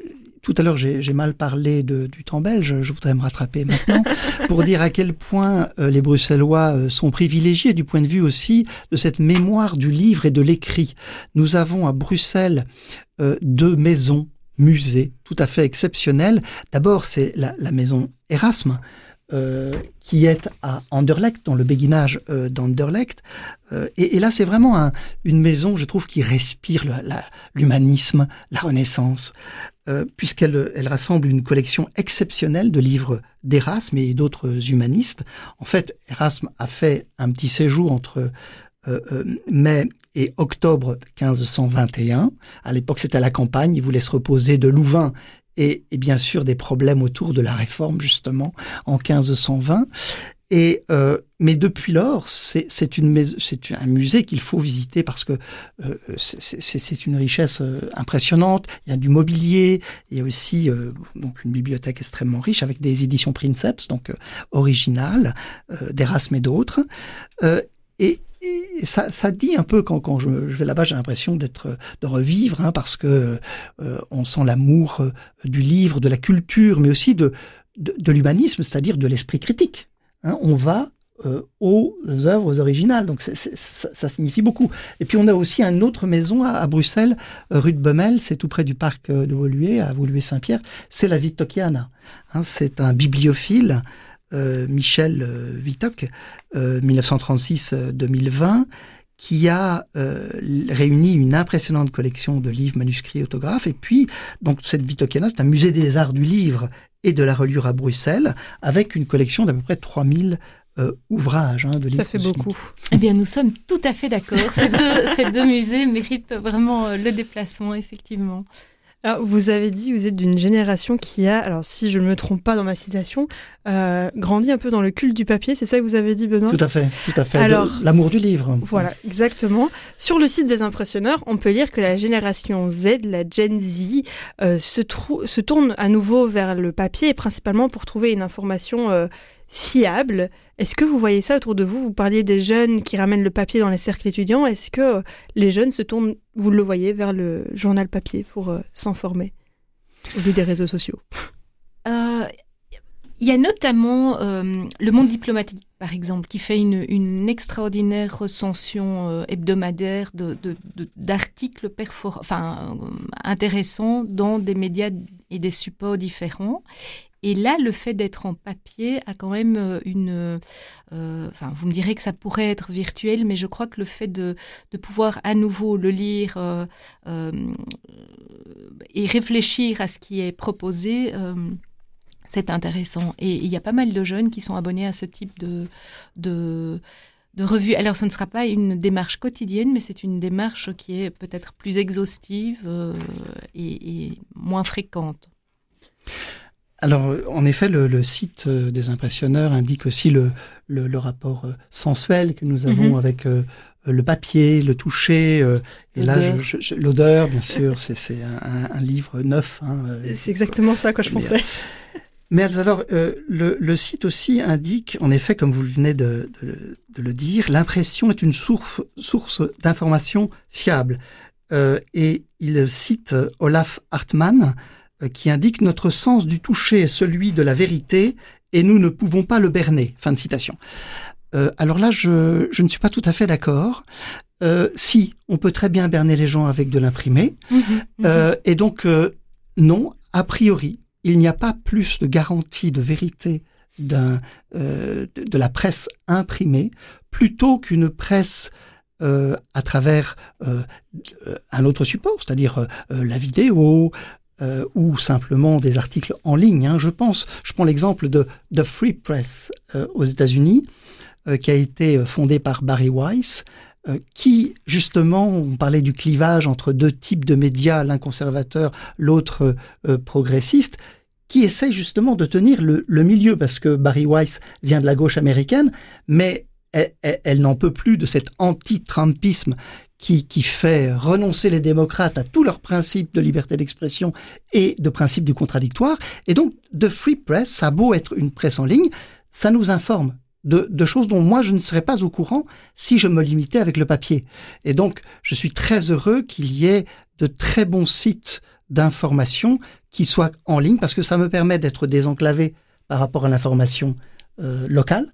tout à l'heure, j'ai mal parlé de, du temps belge, je voudrais me rattraper maintenant, pour dire à quel point euh, les Bruxellois euh, sont privilégiés du point de vue aussi de cette mémoire du livre et de l'écrit. Nous avons à Bruxelles euh, deux maisons musées tout à fait exceptionnelles. D'abord, c'est la, la, maison Erasme, euh, qui est à Anderlecht, dans le béguinage euh, d'Anderlecht. Euh, et, là, c'est vraiment une maison, je trouve, qui respire l'humanisme, la, Renaissance, puisqu'elle elle rassemble une collection exceptionnelle de livres d'Erasme et d'autres humanistes. En fait, Erasme a fait un petit séjour entre mai et octobre 1521. À l'époque, c'était à la campagne. Il voulait se reposer de Louvain et, bien sûr des problèmes autour de la réforme justement en 1520. Et euh, mais depuis lors, c'est une c'est un musée qu'il faut visiter parce que euh, c'est une richesse euh, impressionnante. Il y a du mobilier, il y a aussi euh, donc une bibliothèque extrêmement riche avec des éditions Princeps, donc euh, originales, d'Erasme et d'autres. et et ça, dit un peu quand, je, vais là-bas, j'ai l'impression d'être, de revivre, hein, parce que euh, on sent l'amour euh, du livre, de la culture, mais aussi de, de, l'humanisme, c'est-à-dire de l'esprit critique. Hein, on va euh, aux œuvres originales. Donc ça, signifie beaucoup. Et puis on a aussi une autre maison à, Bruxelles, rue de Bemmel, c'est tout près du parc de Woluwe, à Woluwe-Saint-Pierre. C'est la Vittokiana. Hein, c'est un bibliophile, Michel Vittoc, 1936-2020 qui a réuni une impressionnante collection de livres, manuscrits, autographes. Et puis, donc, cette Vittokiana, c'est un musée des arts du livre et de la reliure à Bruxelles, avec une collection d'à peu près 3000 euh, ouvrage hein, de livres. Ça fait beaucoup. Eh bien, nous sommes tout à fait d'accord. Ces deux, ces deux musées méritent vraiment euh, le déplacement, effectivement. Alors, vous avez dit, vous êtes d'une génération qui a, alors si je ne me trompe pas dans ma citation, euh, grandi un peu dans le culte du papier, c'est ça que vous avez dit, Benoît? Tout à fait, tout à fait. Alors, l'amour du livre. Voilà, exactement. Sur le site des impressionneurs, on peut lire que la génération Z, la Gen Z, se, se, tourne à nouveau vers le papier, principalement pour trouver une information fiable. Est-ce que vous voyez ça autour de vous? Vous parliez des jeunes qui ramènent le papier dans les cercles étudiants. Est-ce que les jeunes se tournent, vous le voyez, vers le journal papier pour euh, s'informer au lieu des réseaux sociaux? Euh, Il y a notamment euh, le monde diplomatique, par exemple, qui fait une, extraordinaire recension hebdomadaire d'articles intéressants dans des médias et des supports différents. Et là, le fait d'être en papier a quand même euh, une... Euh, enfin, vous me direz que ça pourrait être virtuel, mais je crois que le fait de, de pouvoir à nouveau le lire euh, et réfléchir à ce qui est proposé, c'est intéressant. Et il y a pas mal de jeunes qui sont abonnés à ce type de... de revue. Alors, ce ne sera pas une démarche quotidienne, mais c'est une démarche qui est peut-être plus exhaustive et, moins fréquente. Alors, en effet, le, site euh, des impressionneurs indique aussi le, le, rapport euh, sensuel que nous avons mhm. avec euh, le papier, le toucher, et là, l'odeur, bien sûr, c'est un, livre neuf. Hein, c'est exactement ça que je pensais. Mais alors, le, le, site aussi indique, en effet, comme vous venez de, de, de le dire, l'impression est une source, source d'information fiable. et il cite Olaf Hartmann, qui indique notre sens du toucher est celui de la vérité et nous ne pouvons pas le berner. Fin de citation. Euh, alors là, je, je, ne suis pas tout à fait d'accord. Euh, si, on peut très bien berner les gens avec de l'imprimé. Mhm, mhm. euh, et donc, non, a priori, il n'y a pas plus de garantie de vérité d'un, de, de, la presse imprimée plutôt qu'une presse à travers un autre support, c'est-à-dire la vidéo, euh, ou simplement des articles en ligne. Hein. Je pense, je prends l'exemple de The Free Press euh, aux États-Unis, euh, qui a été fondé par Barry Weiss, qui justement, on parlait du clivage entre deux types de médias, l'un conservateur, l'autre progressiste, qui essaie justement de tenir le, le, milieu, parce que Barry Weiss vient de la gauche américaine, mais elle, n'en peut plus de cet anti-Trumpisme qui, qui, fait renoncer les démocrates à tous leurs principes de liberté d'expression et de principe du contradictoire. Et donc, de Free Press, ça a beau être une presse en ligne, ça nous informe de, de, choses dont moi je ne serais pas au courant si je me limitais avec le papier. Et donc, je suis très heureux qu'il y ait de très bons sites d'information qui soient en ligne parce que ça me permet d'être désenclavé par rapport à l'information euh, locale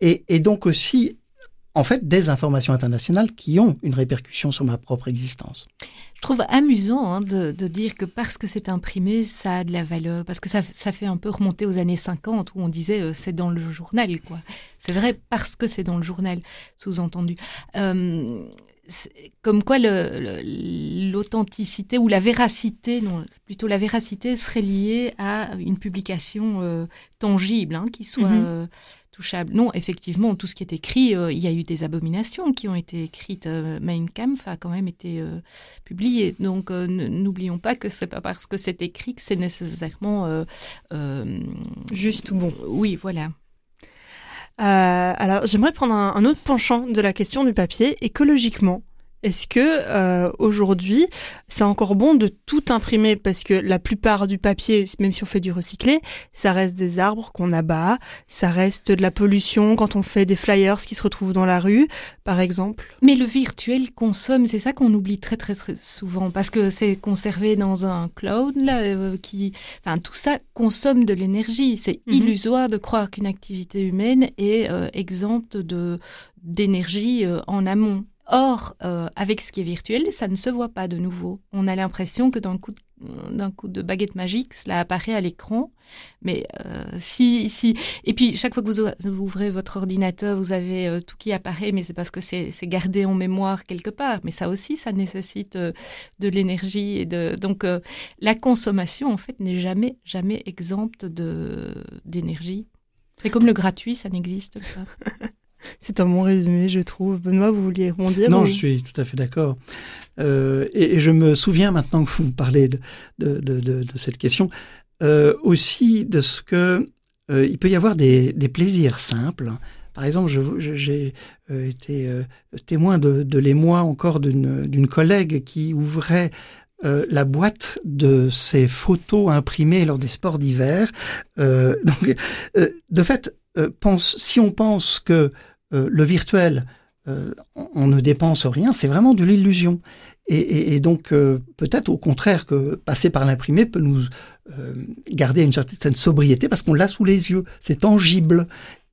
et, et donc aussi en fait des informations internationales qui ont une répercussion sur ma propre existence. Je trouve amusant hein, de, de, dire que parce que c'est imprimé, ça a de la valeur, parce que ça, ça fait un peu remonter aux années 50 où on disait euh, c'est dans le journal, quoi. C'est vrai parce que c'est dans le journal, sous-entendu. Euh, comme quoi l'authenticité ou la véracité, non, plutôt la véracité serait liée à une publication euh, tangible, hein, qui soit mm-hmm. Euh, non, effectivement, tout ce qui est écrit, euh, il y a eu des abominations qui ont été écrites. Euh, Mein Kampf a quand même été euh, publié. Donc, n'oublions pas que c'est pas parce que c'est écrit que c'est nécessairement juste ou bon. Oui, voilà. alors, j'aimerais prendre un, autre penchant de la question du papier. Écologiquement, Est-ce que euh, aujourd'hui, c'est encore bon de tout imprimer? Parce que la plupart du papier, même si on fait du recyclé, ça reste des arbres qu'on abat, ça reste de la pollution quand on fait des flyers qui se retrouvent dans la rue, par exemple. Mais le virtuel consomme, c'est ça qu'on oublie très, très très souvent parce que c'est conservé dans un cloud là, euh, qui, enfin tout ça consomme de l'énergie. C'est Mhm. illusoire de croire qu'une activité humaine est euh, exempte de d'énergie euh, en amont. Or, euh, avec ce qui est virtuel, ça ne se voit pas de nouveau. On a l'impression que d'un coup, coup de baguette magique, cela apparaît à l'écran. Mais euh, si, si, et puis chaque fois que vous, ou- vous ouvrez votre ordinateur, vous avez euh, tout qui apparaît, mais c'est parce que c'est gardé en mémoire quelque part. Mais ça aussi, ça nécessite euh, de l'énergie et de donc euh, la consommation en fait n'est jamais jamais exempte d'énergie. C'est comme le gratuit, ça n'existe pas. C'est un bon résumé, je trouve. Benoît, vous vouliez rebondir Non, ou- je suis tout à fait d'accord. Euh, et, et je me souviens maintenant que vous me parlez de, de, de, de- de cette question, euh, aussi de ce que euh, il peut y avoir des, des plaisirs simples. Par exemple, j'ai été témoin de, l'émoi encore d'une collègue qui ouvrait euh, la boîte de ses photos imprimées lors des sports d'hiver. Euh, donc, euh, de fait, pense, si on pense que euh, le virtuel euh, on, ne dépense rien, c'est vraiment de l'illusion. Et, et- et donc, euh, peut-être au contraire que passer par l'imprimé peut nous euh, garder une certaine sobriété parce qu'on l'a sous les yeux, c'est tangible.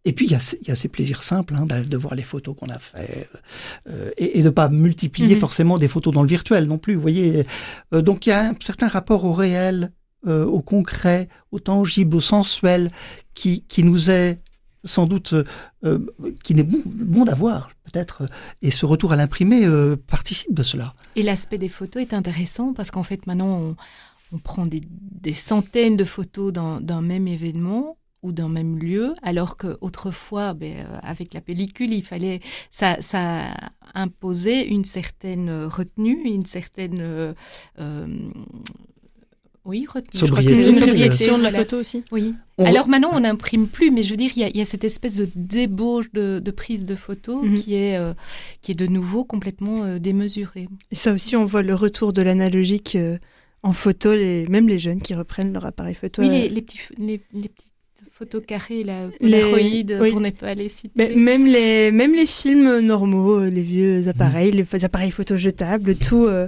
Et puis, il y y a ces plaisirs simples hein, de, voir les photos qu'on a fait euh, et, et de pas multiplier Mhm. forcément des photos dans le virtuel non plus. Vous voyez, Euh, donc il y a un certain rapport au réel, euh, au concret, au tangible, au sensuel, qui, qui nous est sans doute, euh, qui n'est bon, d'avoir peut-être. Et ce retour à l'imprimé euh, participe de cela. Et l'aspect des photos est intéressant parce qu'en fait, maintenant, on, prend des, des centaines de photos d'un même événement ou d'un même lieu, alors qu'autrefois, ben, euh, avec la pellicule, il fallait, ça, ça imposait une certaine retenue, une certaine, euh, euh, oui, retenue. je crois que Sobriété. c'est Une Sobriété, de la photo aussi. Oui. On- Alors maintenant, on n'imprime plus, mais je veux dire, il y a, il y a cette espèce de débauche de, de prise de photos Mhm. qui, est, euh, qui est de nouveau complètement euh, démesurée. Et ça aussi, on voit le retour de l'analogique euh, en photo, les, même les jeunes qui reprennent leur appareil photo. Oui, les, les, petits, les, les petites photos carrées, là, Les- polaroïdes, oui. pour ne pas les citer. Mais même les, même les films normaux, les vieux appareils, les appareils photo jetables, tout, euh,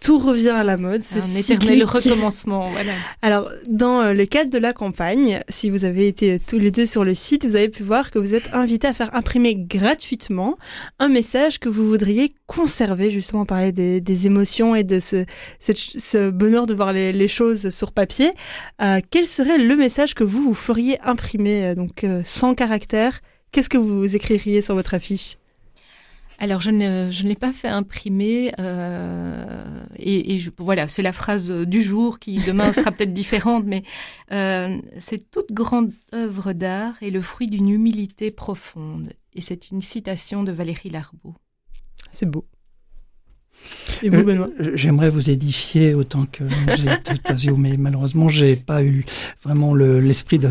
tout revient à la mode. C'est un éternel recommencement, voilà. Alors, dans euh, le cadre de la campagne, si vous avez été tous les deux sur le site, vous avez pu voir que vous êtes invités à faire imprimer gratuitement un message que vous voudriez conserver, justement, parler des, des émotions et de ce, cette ch- ce bonheur de voir les, les choses sur papier. Euh, quel serait le message que vous, vous feriez imprimer, euh, donc euh, sans caractère? Qu'est-ce que vous écririez sur votre affiche? Alors, je ne, l'ai pas fait imprimer. euh, et et voilà, c'est la phrase du jour qui demain sera peut-être différente, mais euh, c'est toute grande œuvre d'art est le fruit d'une humilité profonde. Et c'est une citation de Valérie Larbeau. C'est beau. Et vous, Euh, Benoît J'aimerais vous édifier autant que j'ai yeux, mais malheureusement, j'ai pas eu vraiment le- l'esprit de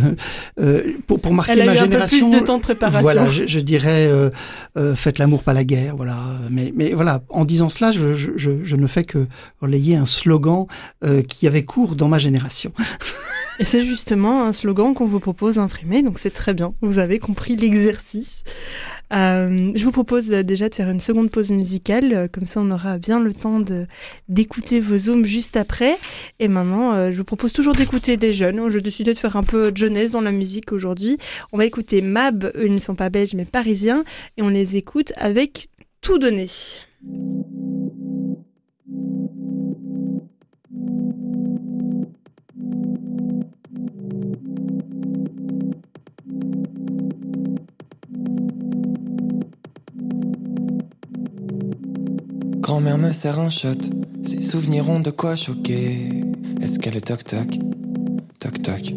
euh, pour, pour marquer Elle a ma eu un peu génération. plus de temps de préparation. Voilà, je, je dirais euh, faites l'amour, pas la guerre. Voilà, mais mais voilà, en disant cela, je, je, ne fais que relayer un slogan qui avait cours dans ma génération. Et c'est justement un slogan qu'on vous propose d'imprimer, donc c'est très bien. Vous avez compris l'exercice. Euh, je vous propose déjà de faire une seconde pause musicale, euh, comme ça on aura bien le temps d'écouter vos zooms juste après. Et maintenant, euh, je vous propose toujours d'écouter des jeunes. J'ai décidé de faire un peu de jeunesse dans la musique aujourd'hui. On va écouter Mab, eux ils ne sont pas belges mais parisiens, et on les écoute avec tout donné. Grand-mère me sert un shot, ses souvenirs ont de quoi choquer. Est-ce qu'elle est toc-toc Toc-toc.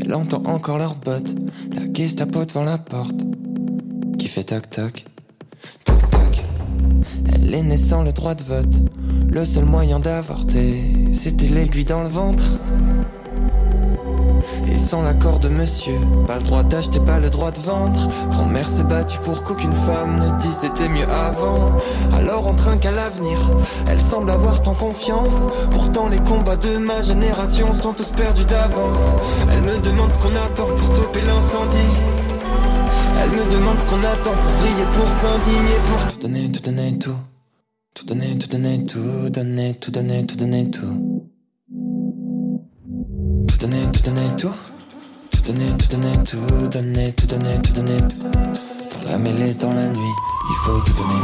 Elle entend encore leurs bottes, la Gestapo devant la porte. Qui fait toc-toc Toc-toc. Elle est née sans le droit de vote. Le seul moyen d'avorter, c'était l'aiguille dans le ventre. Sans l'accord de monsieur, pas le droit d'acheter, pas le droit de vendre. Grand-mère s'est battue pour qu'aucune femme ne dise c'était mieux avant. Alors on trinque à l'avenir, elle semble avoir tant confiance. Pourtant les combats de ma génération sont tous perdus d'avance. Elle me demande ce qu'on attend pour stopper l'incendie. Elle me demande ce qu'on attend pour vriller, pour s'indigner, pour tout donner, tout donner, tout. Tout donner, tout donner, tout donner, tout donner, tout donner, tout. Tout donner, tout donner, tout. Tout donner, tout donner, tout donner, tout donner, tout donner. Dans la mêlée, dans la nuit, il faut tout donner.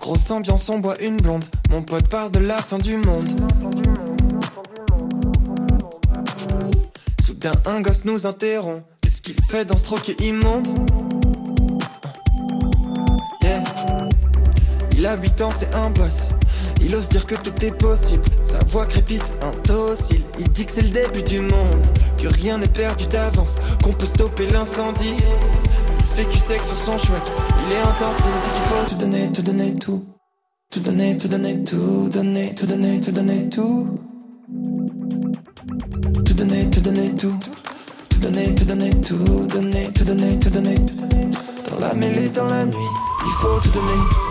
Grosse ambiance, on boit une blonde. Mon pote parle de la fin du monde. Un gosse nous interrompt. Qu'est-ce qu'il fait dans ce troquet immonde Yeah. Il a 8 ans, c'est un boss. Il ose dire que tout est possible. Sa voix crépite, indocile. Il dit que c'est le début du monde. Que rien n'est perdu d'avance. Qu'on peut stopper l'incendie. Il fait cul sec sur son Schweppes. Il est intense, il dit qu'il faut tout donner, tout donner, tout. Tout donner, tout donner, tout donner, tout donner, tout donner. Tout donner, tout. Tout donner, tout donner, tout donner, tout donner, tout donner. Dans la mêlée, dans la nuit, il faut tout donner.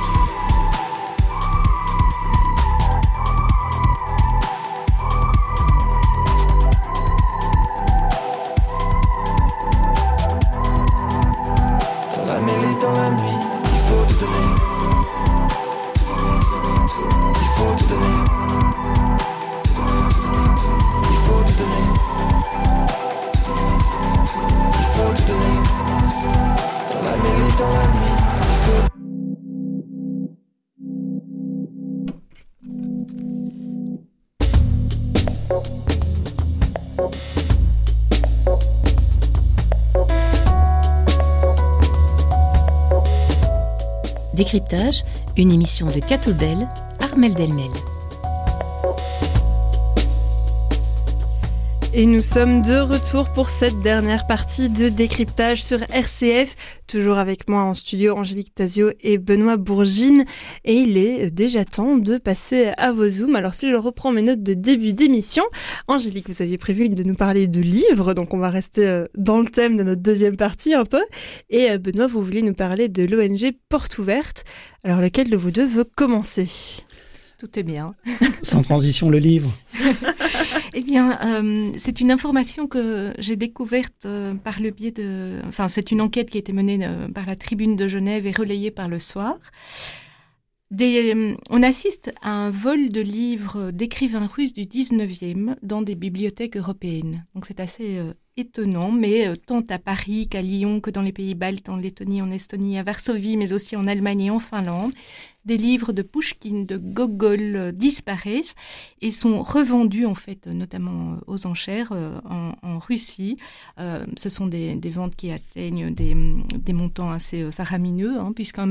Une émission de Catobel, Armel Delmel. Et nous sommes de retour pour cette dernière partie de décryptage sur RCF. Toujours avec moi en studio Angélique Tazio et Benoît Bourgine. Et il est déjà temps de passer à vos zooms. Alors si je reprends mes notes de début d'émission, Angélique, vous aviez prévu de nous parler de livres, donc on va rester euh, dans le thème de notre deuxième partie un peu. Et euh, Benoît, vous voulez nous parler de l'ONG Porte Ouverte. Alors lequel de vous deux veut commencer? Tout est bien. Sans transition, le livre. Eh bien, euh, c'est une information que j'ai découverte euh, par le biais de... Enfin, c'est une enquête qui a été menée euh, par la Tribune de Genève et relayée par le soir. Des, on assiste à un vol de livres d'écrivains russes du 19e dans des bibliothèques européennes. Donc c'est assez étonnant, mais tant à Paris qu'à Lyon, que dans les pays baltes, en Lettonie, en Estonie, à Varsovie, mais aussi en Allemagne et en Finlande, des livres de Pushkin, de Gogol euh, disparaissent et sont revendus en fait, notamment euh, aux enchères euh, en, Russie. Ce sont des, ventes qui atteignent des, montants assez faramineux, hein, puisqu'un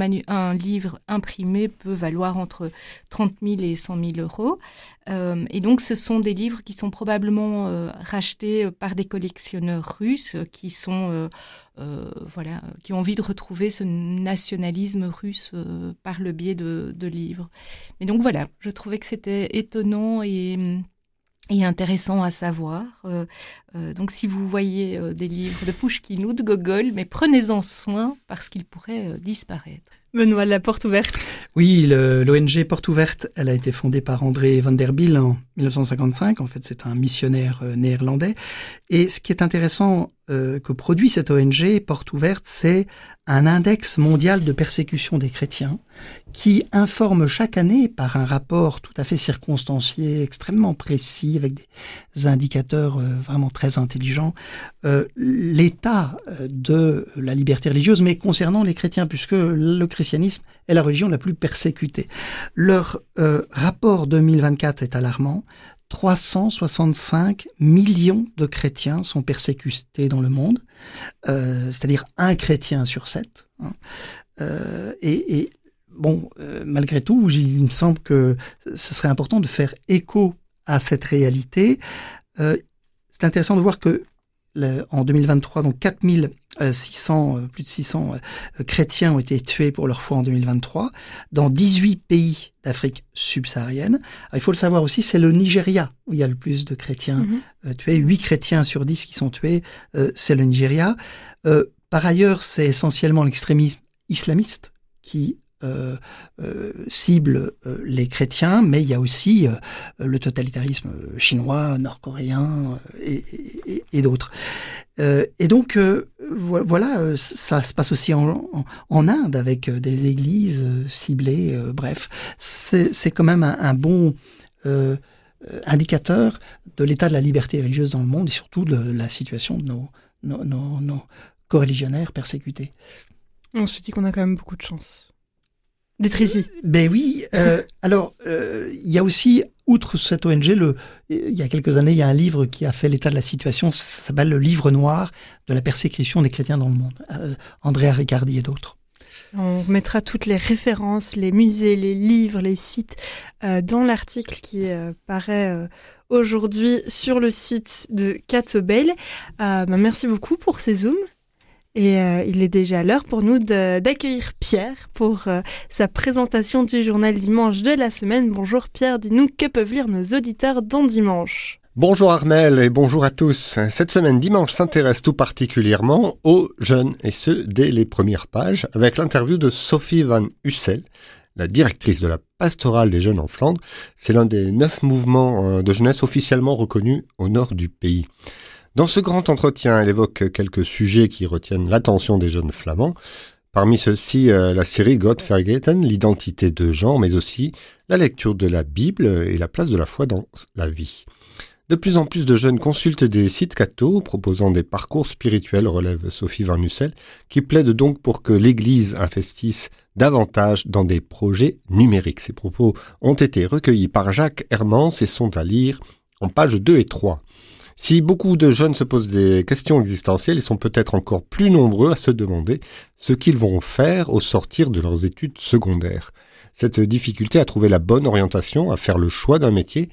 livre imprimé peut valoir entre 30 000 et 100 000 euros. Et donc, ce sont des livres qui sont probablement rachetés par des collectionneurs russes qui sont euh, voilà, qui ont envie de retrouver ce nationalisme russe euh, par le biais de, de livres. Mais donc voilà, je trouvais que c'était étonnant et, et intéressant à savoir. Euh, euh, donc si vous voyez euh, des livres de Pushkin ou de Gogol, mais prenez-en soin parce qu'ils pourraient euh, disparaître. Benoît, la porte ouverte. Oui, l'ONG Porte Ouverte, elle a été fondée par André van der Biel en 1955. En fait, c'est un missionnaire néerlandais. Et ce qui est intéressant euh, que produit cette ONG Porte Ouverte, c'est un index mondial de persécution des chrétiens qui informe chaque année par un rapport tout à fait circonstancié, extrêmement précis, avec des indicateurs euh, vraiment très intelligents, euh, l'état euh, de la liberté religieuse, mais concernant les chrétiens, puisque le christianisme est la religion la plus persécutée. Leur rapport 2024 est alarmant. 365 millions de chrétiens sont persécutés dans le monde, euh, c'est-à-dire un chrétien sur sept. hein. Euh, et, bon, euh, malgré tout, il me semble que ce serait important de faire écho à cette réalité. C'est intéressant de voir que en 2023, donc 4600, plus de 600 chrétiens ont été tués pour leur foi en 2023 dans 18 pays d'Afrique subsaharienne. il faut le savoir aussi, c'est le Nigeria où il y a le plus de chrétiens mhm. tués. 8 chrétiens sur 10 qui sont tués, c'est le Nigeria. par ailleurs, c'est essentiellement l'extrémisme islamiste qui euh, euh, cible euh, les chrétiens, mais il y a aussi le totalitarisme chinois, nord-coréen et, d'autres. Et donc, voilà, ça se passe aussi en, Inde avec des églises ciblées. bref, c'est quand même un, bon indicateur de l'état de la liberté religieuse dans le monde et surtout de la situation de nos, nos, nos, persécutés. On se dit qu'on a quand même beaucoup de chance d'être ici. Ben oui. Euh, alors, euh, il y a aussi, outre cette ONG, le, il y a quelques années, il y a un livre qui a fait l'état de la situation. Ça s'appelle le Livre noir de la persécution des chrétiens dans le monde. Euh, Andrea Riccardi et d'autres. On mettra toutes les références, les musées, les livres, les sites dans l'article qui paraît aujourd'hui sur le site de Catobel. Ben, merci beaucoup pour ces zooms. Et euh, il est déjà l'heure pour nous d'accueillir Pierre pour euh, sa présentation du journal dimanche de la semaine. Bonjour Pierre, dis-nous que peuvent lire nos auditeurs dans dimanche. Bonjour Armel et bonjour à tous. Cette semaine dimanche s'intéresse tout particulièrement aux jeunes et ce dès les premières pages avec l'interview de Sophie Van Hussel, la directrice de la pastorale des jeunes en Flandre. C'est l'un des neuf mouvements euh, de jeunesse officiellement reconnus au nord du pays. Dans ce grand entretien, elle évoque quelques sujets qui retiennent l'attention des jeunes flamands. Parmi ceux-ci, euh, la série God Forgotten, l'identité de genre, mais aussi la lecture de la Bible et la place de la foi dans la vie. De plus en plus de jeunes consultent des sites cathos proposant des parcours spirituels, relève Sophie Van Nussel, qui plaide donc pour que l'Église investisse davantage dans des projets numériques. Ces propos ont été recueillis par Jacques Hermans et sont à lire en pages 2 et 3. Si beaucoup de jeunes se posent des questions existentielles, ils sont peut-être encore plus nombreux à se demander ce qu'ils vont faire au sortir de leurs études secondaires. Cette difficulté à trouver la bonne orientation, à faire le choix d'un métier,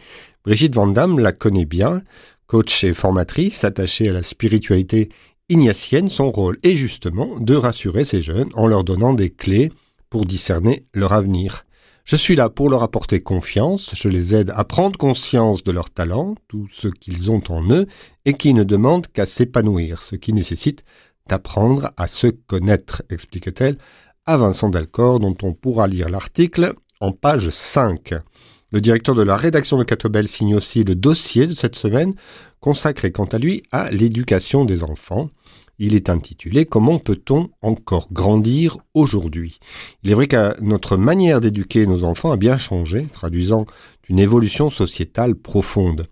Brigitte Van la connaît bien. Coach et formatrice attachée à la spiritualité ignatienne, son rôle est justement de rassurer ces jeunes en leur donnant des clés pour discerner leur avenir. Je suis là pour leur apporter confiance, je les aide à prendre conscience de leurs talents, tout ce qu'ils ont en eux, et qui ne demandent qu'à s'épanouir, ce qui nécessite d'apprendre à se connaître, explique-t-elle à Vincent Delcor, dont on pourra lire l'article en page 5. Le directeur de la rédaction de Catobel signe aussi le dossier de cette semaine, consacré quant à lui à l'éducation des enfants. Il est intitulé Comment peut-on encore grandir aujourd'hui? Il est vrai que notre manière d'éduquer nos enfants a bien changé, traduisant une évolution sociétale profonde.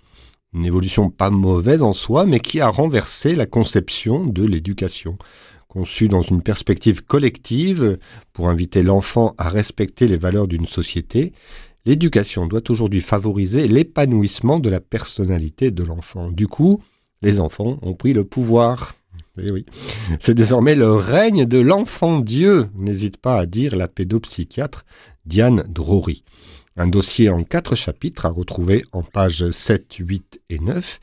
Une évolution pas mauvaise en soi, mais qui a renversé la conception de l'éducation. Conçue dans une perspective collective pour inviter l'enfant à respecter les valeurs d'une société, l'éducation doit aujourd'hui favoriser l'épanouissement de la personnalité de l'enfant. Du coup, les enfants ont pris le pouvoir. Eh. C'est désormais le règne de l'enfant Dieu, n'hésite pas à dire la pédopsychiatre Diane Drory. Un dossier en quatre chapitres à retrouver en pages 7, 8 et 9,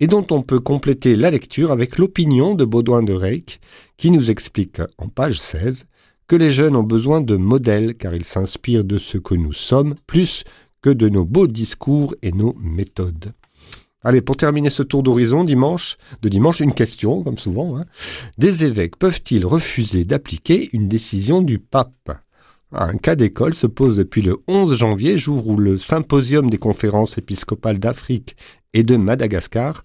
et dont on peut compléter la lecture avec l'opinion de Baudouin de Reyck, qui nous explique en page 16 que les jeunes ont besoin de modèles car ils s'inspirent de ce que nous sommes plus que de nos beaux discours et nos méthodes. Allez, pour terminer ce tour d'horizon dimanche, de dimanche, une question, comme souvent. Hein. Des évêques peuvent-ils refuser d'appliquer une décision du pape? Un cas d'école se pose depuis le 11 janvier, jour où le symposium des conférences épiscopales d'Afrique et de Madagascar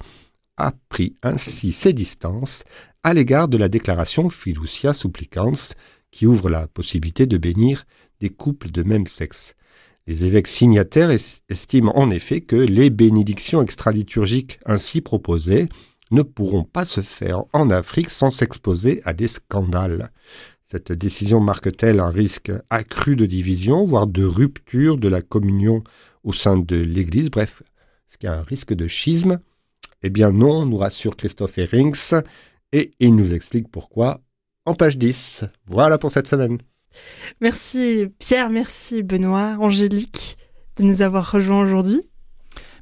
a pris ainsi ses distances à l'égard de la déclaration Fiducia Supplicans, qui ouvre la possibilité de bénir des couples de même sexe. Les évêques signataires estiment en effet que les bénédictions extraliturgiques ainsi proposées ne pourront pas se faire en Afrique sans s'exposer à des scandales. Cette décision marque-t-elle un risque accru de division, voire de rupture de la communion au sein de l'Église? Bref, est-ce qu'il y un risque de schisme? Eh bien non, nous rassure Christophe Herings, et il nous explique pourquoi en page 10. Voilà pour cette semaine. Merci Pierre, merci Benoît, Angélique de nous avoir rejoints aujourd'hui.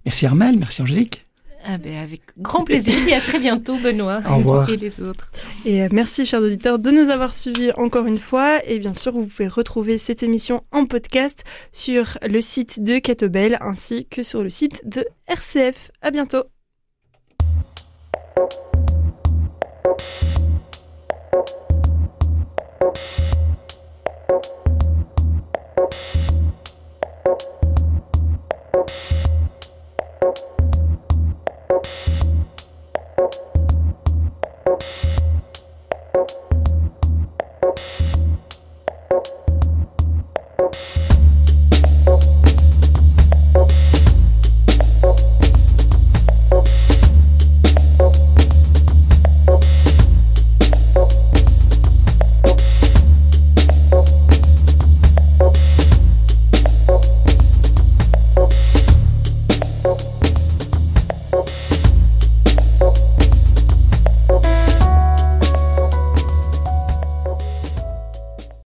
Merci Armel, merci Angélique. Ah ben, avec grand plaisir et à très bientôt Benoît Au revoir. et les autres. Et euh, merci, chers auditeurs, de nous avoir suivis encore une fois. Et bien sûr, vous pouvez retrouver cette émission en podcast sur le site de Catobel ainsi que sur le site de RCF. À bientôt. Thank Thank you.